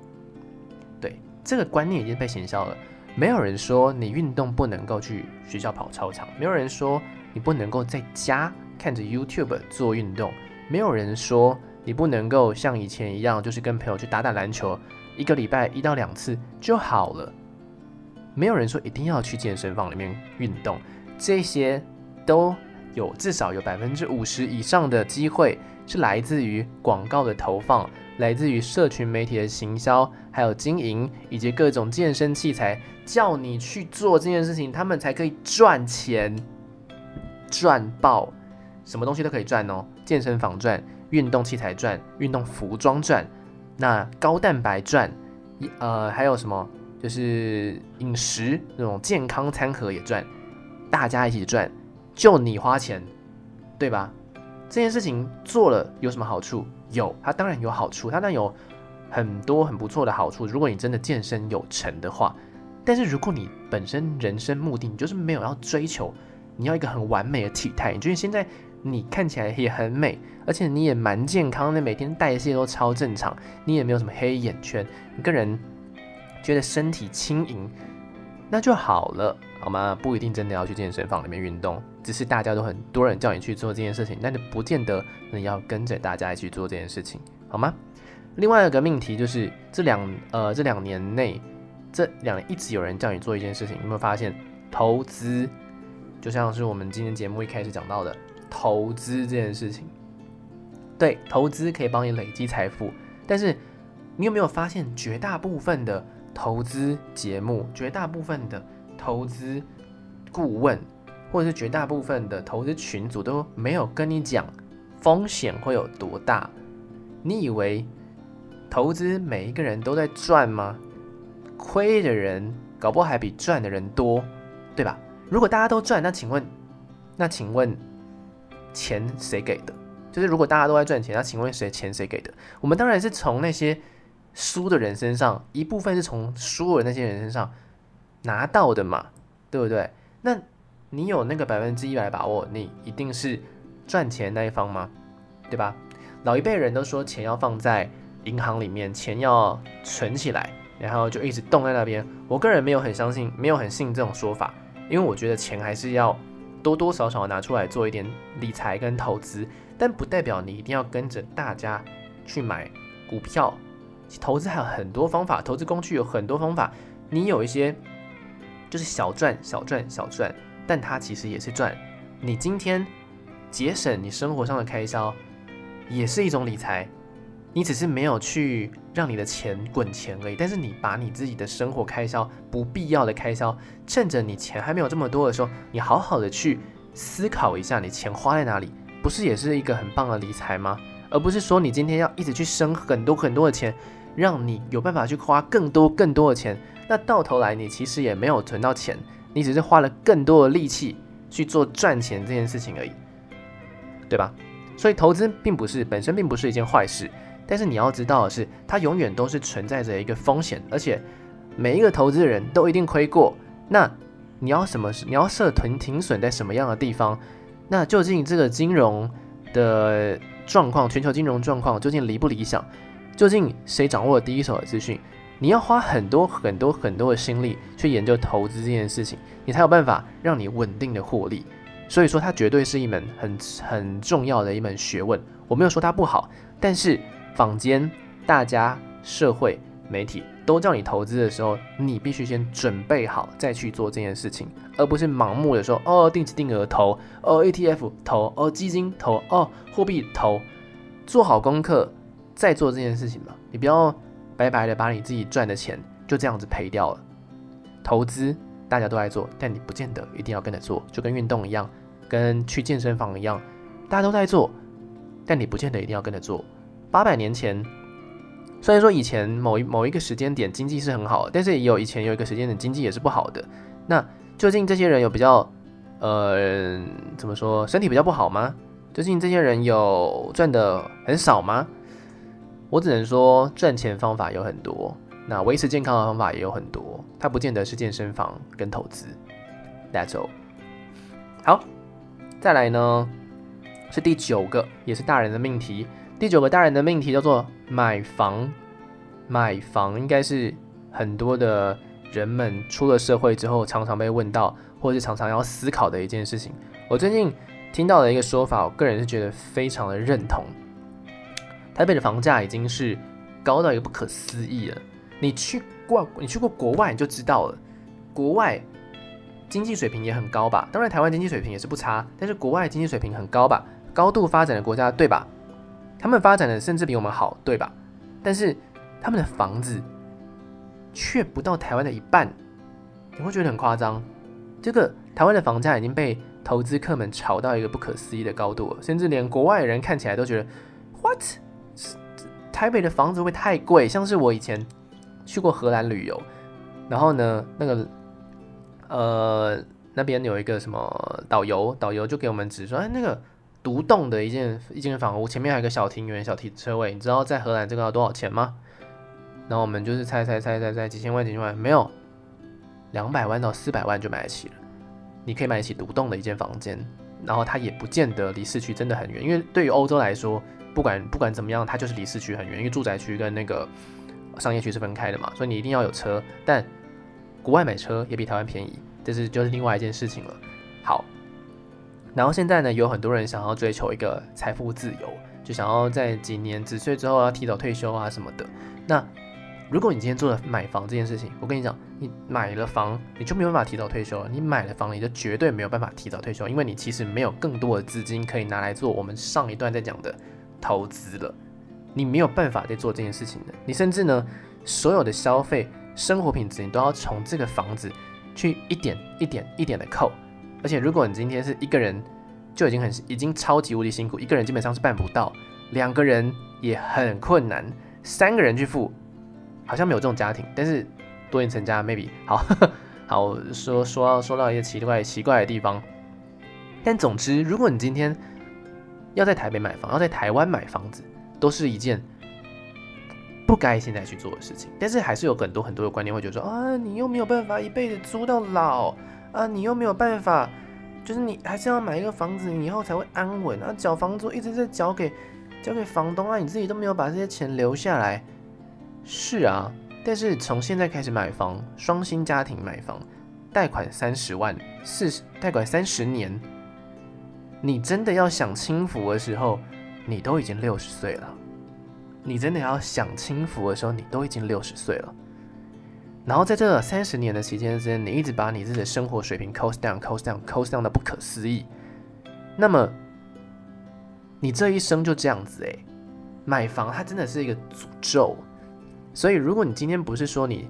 对，这个观念已经被行销了。没有人说你运动不能够去学校跑操场，没有人说你不能够在家看着 YouTube 做运动，没有人说你不能够像以前一样，就是跟朋友去打打篮球，一个礼拜一到两次就好了。没有人说一定要去健身房里面运动，这些都有至少有百分之五十以上的机会是来自于广告的投放。来自于社群媒体的行销，还有经营，以及各种健身器材，叫你去做这件事情，他们才可以赚钱，赚爆，什么东西都可以赚哦。健身房赚，运动器材赚，运动服装赚，那高蛋白赚，呃，还有什么？就是饮食那种健康餐盒也赚，大家一起赚，就你花钱，对吧？这件事情做了有什么好处？有，它当然有好处，它当然有很多很不错的好处。如果你真的健身有成的话，但是如果你本身人生目的你就是没有要追求，你要一个很完美的体态，你觉得现在你看起来也很美，而且你也蛮健康的，每天代谢都超正常，你也没有什么黑眼圈，你个人觉得身体轻盈，那就好了，好吗？不一定真的要去健身房里面运动。只是大家都很多人叫你去做这件事情，但是不见得你要跟着大家一起做这件事情，好吗？另外一个命题就是这两呃这两年内，这两年一直有人叫你做一件事情，有没有发现？投资，就像是我们今天节目一开始讲到的投资这件事情。对，投资可以帮你累积财富，但是你有没有发现，绝大部分的投资节目，绝大部分的投资顾问，或者是绝大部分的投资群组都没有跟你讲风险会有多大？你以为投资每一个人都在赚吗？亏的人搞不好还比赚的人多，对吧？如果大家都赚，那请问，那请问钱谁给的？就是如果大家都在赚钱，那请问谁钱谁给的？我们当然是从那些输的人身上，一部分是从输的那些人身上拿到的嘛，对不对？那。你有那个百分之一百把握，你一定是赚钱那一方吗？对吧？老一辈人都说钱要放在银行里面，钱要存起来，然后就一直冻在那边。我个人没有很相信，没有很信这种说法，因为我觉得钱还是要多多少少拿出来做一点理财跟投资，但不代表你一定要跟着大家去买股票。投资还有很多方法，投资工具有很多方法，你有一些就是小赚小赚小赚。但它其实也是赚。你今天节省你生活上的开销，也是一种理财。你只是没有去让你的钱滚钱而已。但是你把你自己的生活开销、不必要的开销，趁着你钱还没有这么多的时候，你好好的去思考一下，你钱花在哪里，不是也是一个很棒的理财吗？而不是说你今天要一直去生很多很多的钱，让你有办法去花更多更多的钱。那到头来你其实也没有存到钱。你只是花了更多的力气去做赚钱这件事情而已，对吧？所以投资并不是本身并不是一件坏事，但是你要知道的是，它永远都是存在着一个风险，而且每一个投资人都一定亏过。那你要什么？你要设停停损在什么样的地方？那究竟这个金融的状况，全球金融状况究竟理不理想？究竟谁掌握了第一手的资讯？你要花很多很多很多的心力去研究投资这件事情，你才有办法让你稳定的获利。所以说，它绝对是一门很很重要的一门学问。我没有说它不好，但是坊间大家、社会、媒体都叫你投资的时候，你必须先准备好再去做这件事情，而不是盲目的说哦，定期定额投，哦，ETF 投，哦，基金投，哦，货币投，做好功课再做这件事情吧。你不要。白白的把你自己赚的钱就这样子赔掉了。投资大家都在做，但你不见得一定要跟着做，就跟运动一样，跟去健身房一样，大家都在做，但你不见得一定要跟着做。八百年前，虽然说以前某一某一个时间点经济是很好的，但是也有以前有一个时间点经济也是不好的。那究竟这些人有比较呃怎么说身体比较不好吗？究竟这些人有赚的很少吗？我只能说，赚钱方法有很多，那维持健康的方法也有很多，它不见得是健身房跟投资。That's all。好，再来呢，是第九个，也是大人的命题。第九个大人的命题叫做买房。买房应该是很多的人们出了社会之后，常常被问到，或是常常要思考的一件事情。我最近听到的一个说法，我个人是觉得非常的认同。台北的房价已经是高到一个不可思议了。你去过，你去过国外你就知道了，国外经济水平也很高吧？当然，台湾经济水平也是不差，但是国外经济水平很高吧？高度发展的国家，对吧？他们发展的甚至比我们好，对吧？但是他们的房子却不到台湾的一半，你会觉得很夸张。这个台湾的房价已经被投资客们炒到一个不可思议的高度了，甚至连国外的人看起来都觉得，what？台北的房子会太贵？像是我以前去过荷兰旅游，然后呢，那个呃那边有一个什么导游，导游就给我们指说，哎，那个独栋的一间一间房屋，前面还有一个小庭园、小停车位，你知道在荷兰这个要多少钱吗？然后我们就是猜猜猜猜猜，几千万几千万，没有，两百万到四百万就买得起了。你可以买得起独栋的一间房间，然后它也不见得离市区真的很远，因为对于欧洲来说，不管不管怎么样，它就是离市区很远，因为住宅区跟那个商业区是分开的嘛，所以你一定要有车。但国外买车也比台湾便宜，这是就是另外一件事情了。好，然后现在呢，有很多人想要追求一个财富自由，就想要在几年几岁之后要提早退休啊什么的。那如果你今天做了买房这件事情，我跟你讲，你买了房，你就没有办法提早退休了。你买了房，你就绝对没有办法提早退休，因为你其实没有更多的资金可以拿来做我们上一段在讲的投资了。你没有办法再做这件事情的。你甚至呢，所有的消费、生活品质，你都要从这个房子去一点一点一点的扣。而且，如果你今天是一个人，就已经很已经超级无敌辛苦，一个人基本上是办不到，两个人也很困难，三个人去付。好像没有这种家庭，但是多元成家 maybe 好，呵 呵好说说到说到一些奇怪奇怪的地方，但总之，如果你今天要在台北买房，要在台湾买房子，都是一件不该现在去做的事情。但是还是有很多很多的观念会觉得说啊，你又没有办法一辈子租到老啊，你又没有办法，就是你还是要买一个房子，你以后才会安稳啊，缴房租一直在缴给交给房东啊，你自己都没有把这些钱留下来。是啊，但是从现在开始买房，双薪家庭买房，贷款三十万，四十贷款三十年，你真的要享清福的时候，你都已经六十岁了。你真的要享清福的时候，你都已经六十岁了。然后在这三十年的期间之间，你一直把你自己的生活水平 cost down、cost down、cost down 的不可思议。那么，你这一生就这样子诶，买房它真的是一个诅咒。所以，如果你今天不是说你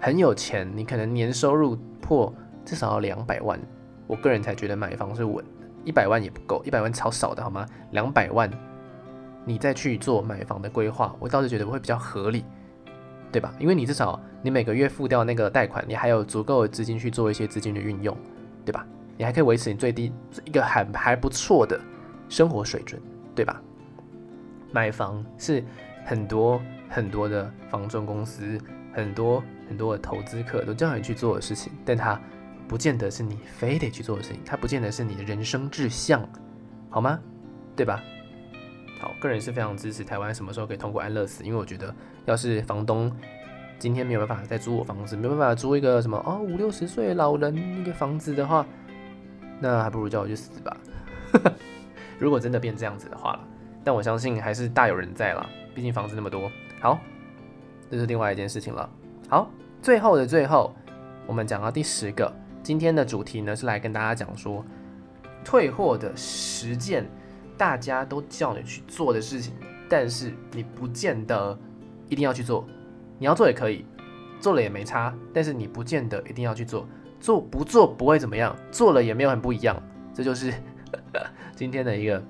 很有钱，你可能年收入破至少要两百万，我个人才觉得买房是稳。一百万也不够，一百万超少的好吗？两百万，你再去做买房的规划，我倒是觉得会比较合理，对吧？因为你至少你每个月付掉那个贷款，你还有足够的资金去做一些资金的运用，对吧？你还可以维持你最低一个很还不错的生活水准，对吧？买房是很多。很多的房仲公司，很多很多的投资客都叫你去做的事情，但他不见得是你非得去做的事情，它不见得是你的人生志向，好吗？对吧？好，个人是非常支持台湾什么时候可以通过安乐死，因为我觉得，要是房东今天没有办法再租我房子，没办法租一个什么哦五六十岁老人那个房子的话，那还不如叫我去死吧。如果真的变这样子的话，但我相信还是大有人在啦，毕竟房子那么多。好，这是另外一件事情了。好，最后的最后，我们讲到第十个，今天的主题呢是来跟大家讲说，退货的十件大家都叫你去做的事情，但是你不见得一定要去做。你要做也可以，做了也没差，但是你不见得一定要去做。做不做不会怎么样，做了也没有很不一样。这就是 今天的一个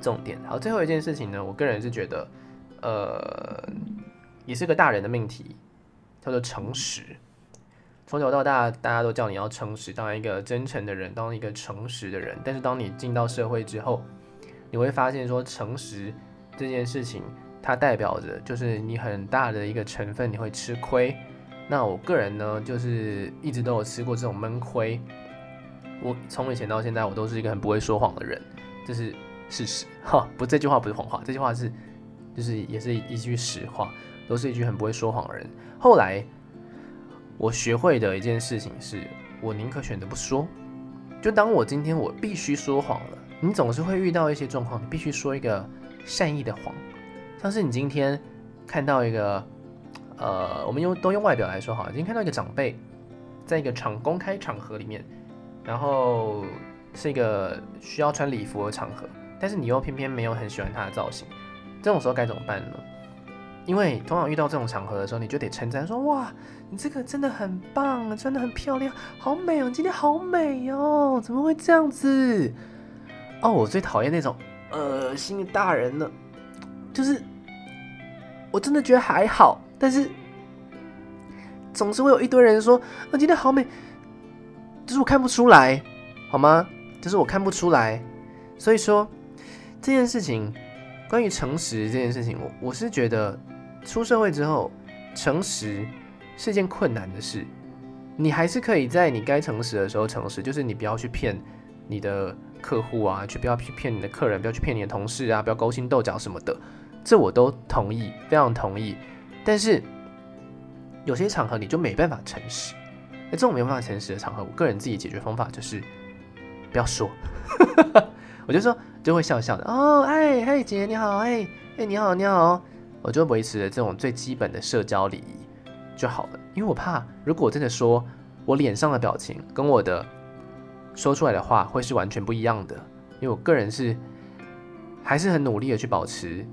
重点。好，最后一件事情呢，我个人是觉得。呃，也是个大人的命题，叫做诚实。从小到大，大家都叫你要诚实，当一个真诚的人，当一个诚实的人。但是当你进到社会之后，你会发现说，诚实这件事情，它代表着就是你很大的一个成分，你会吃亏。那我个人呢，就是一直都有吃过这种闷亏。我从以前到现在，我都是一个很不会说谎的人，这是事实。哈，不，这句话不是谎话，这句话是。就是也是一句实话，都是一句很不会说谎的人。后来我学会的一件事情是，我宁可选择不说。就当我今天我必须说谎了，你总是会遇到一些状况，你必须说一个善意的谎，像是你今天看到一个，呃，我们用都用外表来说哈，今天看到一个长辈，在一个场公开场合里面，然后是一个需要穿礼服的场合，但是你又偏偏没有很喜欢他的造型，这种时候该怎么办呢？因为通常遇到这种场合的时候，你就得称赞说：“哇，你这个真的很棒，穿得很漂亮，好美哦，今天好美哦，怎么会这样子？”哦，我最讨厌那种恶心的大人了，就是我真的觉得还好，但是总是会有一堆人说：“啊，今天好美。”就是我看不出来，好吗？就是我看不出来，所以说这件事情，关于诚实这件事情，我我是觉得。出社会之后，诚实是件困难的事。你还是可以在你该诚实的时候诚实，就是你不要去骗你的客户啊，去不要去骗你的客人，不要去骗你的同事啊，不要勾心斗角什么的，这我都同意，非常同意。但是有些场合你就没办法诚实，那这种没办法诚实的场合，我个人自己解决方法就是不要说，我就说就会笑笑的哦，哎嘿姐你好，哎哎你好你好。我就维持了这种最基本的社交礼仪就好了，因为我怕如果我真的说我脸上的表情跟我的说出来的话会是完全不一样的，因为我个人是还是很努力的去保持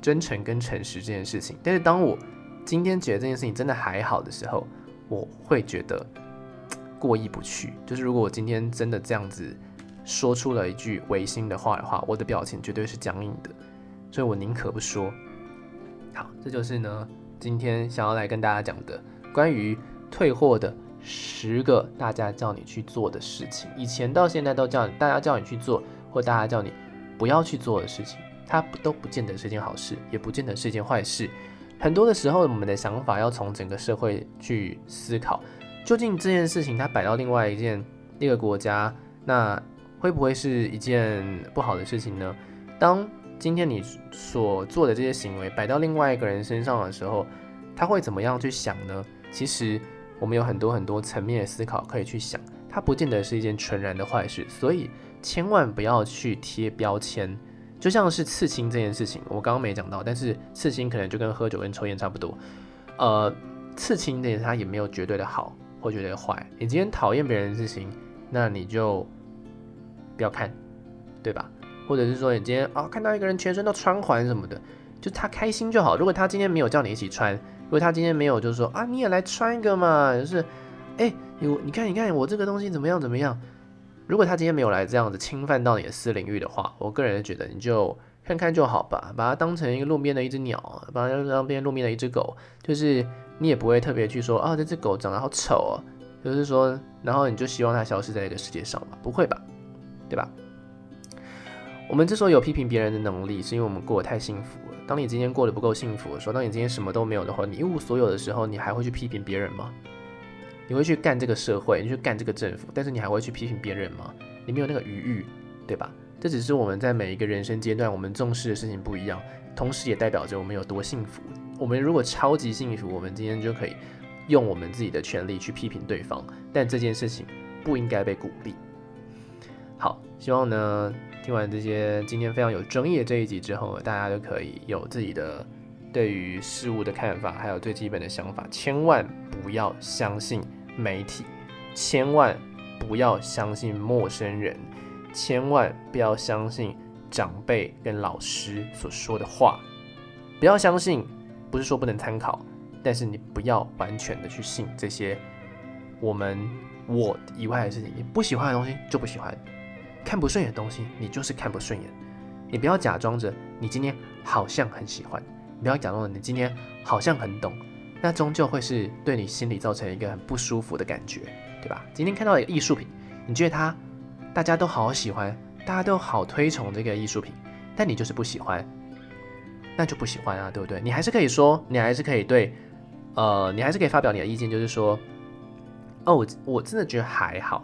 真诚跟诚实这件事情。但是当我今天觉得这件事情真的还好的时候，我会觉得过意不去。就是如果我今天真的这样子说出了一句违心的话的话，我的表情绝对是僵硬的，所以我宁可不说。这就是呢，今天想要来跟大家讲的关于退货的十个大家叫你去做的事情。以前到现在都叫大家叫你去做，或大家叫你不要去做的事情，它都不见得是件好事，也不见得是一件坏事。很多的时候，我们的想法要从整个社会去思考，究竟这件事情它摆到另外一件一个国家，那会不会是一件不好的事情呢？当今天你所做的这些行为摆到另外一个人身上的时候，他会怎么样去想呢？其实我们有很多很多层面的思考可以去想，它不见得是一件纯然的坏事，所以千万不要去贴标签。就像是刺青这件事情，我刚刚没讲到，但是刺青可能就跟喝酒跟抽烟差不多。呃，刺青这件事它也没有绝对的好或绝对的坏。你今天讨厌别人的事情，那你就不要看，对吧？或者是说你今天啊、看到一个人全身都穿环什么的，就他开心就好。如果他今天没有叫你一起穿，如果他今天没有就是说啊你也来穿一个嘛，就是哎你你看你看我这个东西怎么样怎么样。如果他今天没有来这样子侵犯到你的私领域的话，我个人觉得你就看看就好吧，把它当成一个路边的一只鸟，把它当边路边的一只狗，就是你也不会特别去说啊这只狗长得好丑哦，就是说然后你就希望它消失在这个世界上吧？不会吧，对吧？我们之所以有批评别人的能力，是因为我们过得太幸福了。当你今天过得不够幸福的时候，当你今天什么都没有的话，你一无所有的时候，你还会去批评别人吗？你会去干这个社会，你去干这个政府，但是你还会去批评别人吗？你没有那个余裕，对吧？这只是我们在每一个人生阶段，我们重视的事情不一样，同时也代表着我们有多幸福。我们如果超级幸福，我们今天就可以用我们自己的权利去批评对方，但这件事情不应该被鼓励。好，希望呢。听完这些今天非常有争议的这一集之后，大家都可以有自己的对于事物的看法，还有最基本的想法。千万不要相信媒体，千万不要相信陌生人，千万不要相信长辈跟老师所说的话。不要相信，不是说不能参考，但是你不要完全的去信这些我们我以外的事情。你不喜欢的东西就不喜欢。看不顺眼的东西，你就是看不顺眼。你不要假装着你今天好像很喜欢，你不要假装着你今天好像很懂，那终究会是对你心里造成一个很不舒服的感觉，对吧？今天看到一个艺术品，你觉得它大家都好喜欢，大家都好推崇这个艺术品，但你就是不喜欢，那就不喜欢啊，对不对？你还是可以说，你还是可以对，呃，你还是可以发表你的意见，就是说，哦，我我真的觉得还好，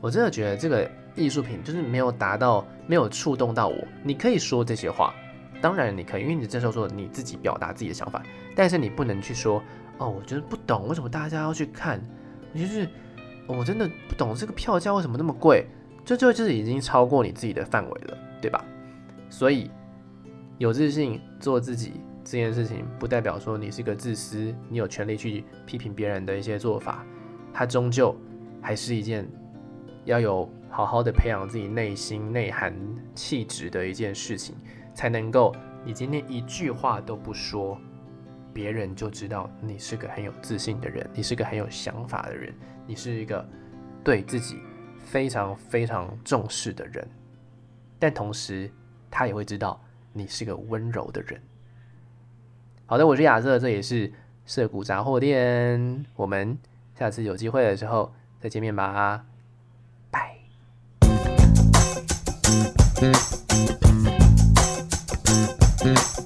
我真的觉得这个。艺术品就是没有达到，没有触动到我。你可以说这些话，当然你可以，因为你这时候说你自己表达自己的想法，但是你不能去说哦，我觉得不懂为什么大家要去看，我就是、我真的不懂这个票价为什么那么贵，这就就是已经超过你自己的范围了，对吧？所以有自信做自己这件事情，不代表说你是个自私，你有权利去批评别人的一些做法，它终究还是一件要有好好的培养自己内心内涵气质的一件事情，才能够。你今天一句话都不说，别人就知道你是个很有自信的人，你是个很有想法的人，你是一个对自己非常非常重视的人。但同时，他也会知道你是个温柔的人。好的，我是亚瑟，这也是涩谷杂货店。我们下次有机会的时候再见面吧，嗯嗯